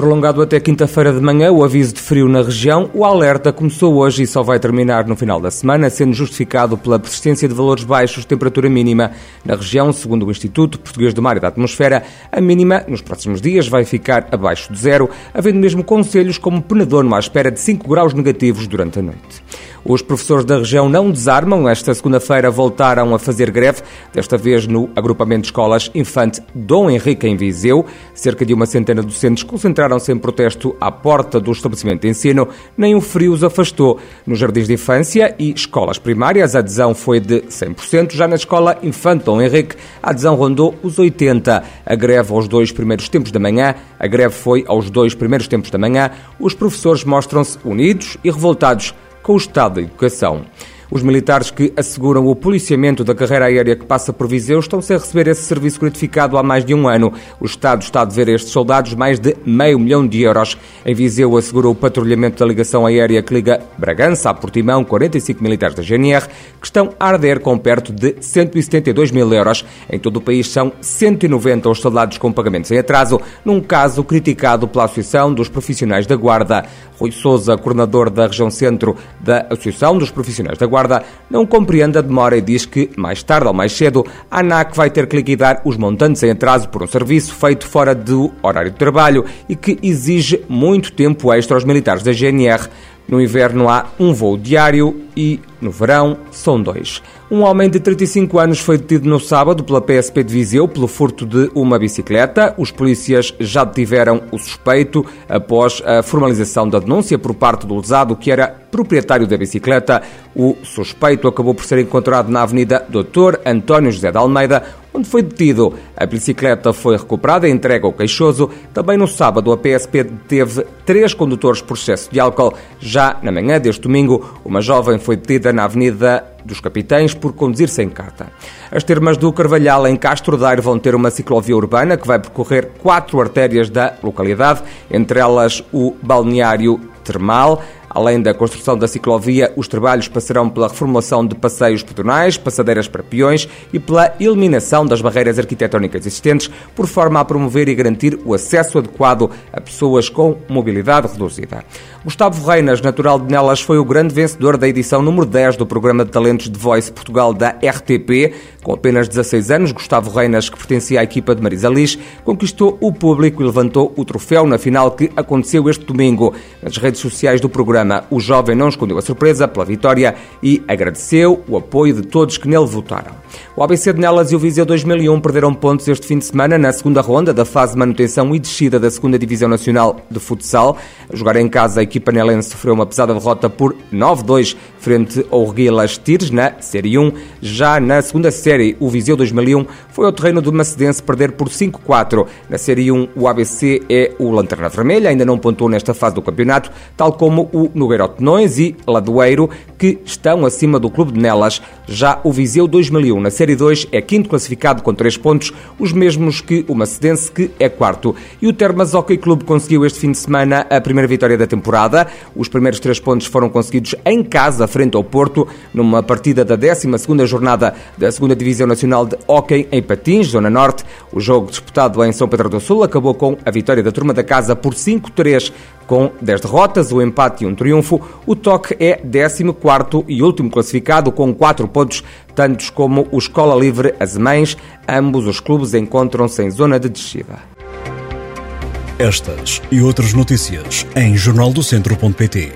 Prolongado até quinta-feira de manhã, o aviso de frio na região, o alerta começou hoje e só vai terminar no final da semana, sendo justificado pela persistência de valores baixos de temperatura mínima na região, segundo o Instituto Português do Mar e da Atmosfera. A mínima, nos próximos dias, vai ficar abaixo de zero, havendo mesmo conselhos como Penedono à espera de 5 graus negativos durante a noite. Os professores da região não desarmam. Esta segunda-feira voltaram a fazer greve, desta vez no agrupamento de escolas Infante Dom Henrique em Viseu. Cerca de uma centena de docentes concentraram-se em protesto à porta do estabelecimento de ensino. Nem o frio os afastou. Nos jardins de infância e escolas primárias, a adesão foi de 100%. Já na escola Infante Henrique, a adesão rondou os 80%. A greve aos dois primeiros tempos da manhã, a greve foi aos dois primeiros tempos da manhã. Os professores mostram-se unidos e revoltados com o Estado da Educação. Os militares que asseguram o policiamento da carreira aérea que passa por Viseu estão sem receber esse serviço gratificado há mais de um ano. O Estado está a dever a estes soldados mais de meio milhão de euros. Em Viseu assegurou o patrulhamento da ligação aérea que liga Bragança a Portimão, 45 militares da GNR, que estão a arder com perto de 172 mil euros. Em todo o país são 190 os soldados com pagamentos em atraso, num caso criticado pela Associação dos Profissionais da Guarda. Rui Souza, coordenador da região centro da Associação dos Profissionais da Guarda, Guarda não compreende a demora e diz que, mais tarde ou mais cedo, a ANAC vai ter que liquidar os montantes em atraso por um serviço feito fora do horário de trabalho e que exige muito tempo extra aos militares da GNR. No inverno há um voo diário e, no verão, são dois. Um homem de 35 anos foi detido no sábado pela PSP de Viseu pelo furto de uma bicicleta. Os polícias já detiveram o suspeito após a formalização da denúncia por parte do lesado, que era proprietário da bicicleta. O suspeito acabou por ser encontrado na Avenida Doutor António José de Almeida, onde foi detido. A bicicleta foi recuperada e entregue ao queixoso. Também no sábado, a PSP deteve três condutores por excesso de álcool. Já na manhã deste domingo, uma jovem foi detida na Avenida dos Capitães por conduzir sem carta. As termas do Carvalhal em Castro Daire vão ter uma ciclovia urbana que vai percorrer quatro artérias da localidade, entre elas o balneário termal, Além da construção da ciclovia, os trabalhos passarão pela reformulação de passeios pedonais, passadeiras para peões e pela eliminação das barreiras arquitetónicas existentes, por forma a promover e garantir o acesso adequado a pessoas com mobilidade reduzida. Gustavo Reinas, natural de Nelas, foi o grande vencedor da edição número 10 do programa de talentos de Voice Portugal da RTP. Com apenas 16 anos, Gustavo Reinas, que pertencia à equipa de Marisa Liz, conquistou o público e levantou o troféu na final que aconteceu este domingo. Nas redes sociais do programa, o jovem não escondeu a surpresa pela vitória e agradeceu o apoio de todos que nele votaram. O ABC de Nelas e o Viseu 2001 perderam pontos este fim de semana na segunda ronda da fase de manutenção e descida da segunda Divisão Nacional de Futsal. A jogar em casa, a equipa nelense sofreu uma pesada derrota por 9-2 frente ao Reguilas Tires na Série 1. Já na segunda série, o Viseu 2001 foi ao terreno do Macedense perder por 5-4. Na Série 1, o ABC é o Lanterna Vermelha, ainda não pontuou nesta fase do campeonato, tal como o Nogueira Otões e Ladoeiro, que estão acima do clube de Nelas. Já o Viseu 2001 na Série 2 é quinto classificado com 3 pontos, os mesmos que o Macedense, que é quarto. E o Termas Hockey Clube conseguiu este fim de semana a primeira vitória da temporada. Os primeiros três pontos foram conseguidos em casa, frente ao Porto, numa partida da 12ª jornada da 2 Divisão Nacional de Hockey em Patins, Zona Norte. O jogo disputado em São Pedro do Sul acabou com a vitória da turma da casa por 5-3 com 10 derrotas, o empate e um triunfo, o Toque é 14 e último classificado com 4 pontos, tantos como o Escola Livre Azemães. Ambos os clubes encontram-se em zona de descida. Estas e outras notícias em jornaldocentro.pt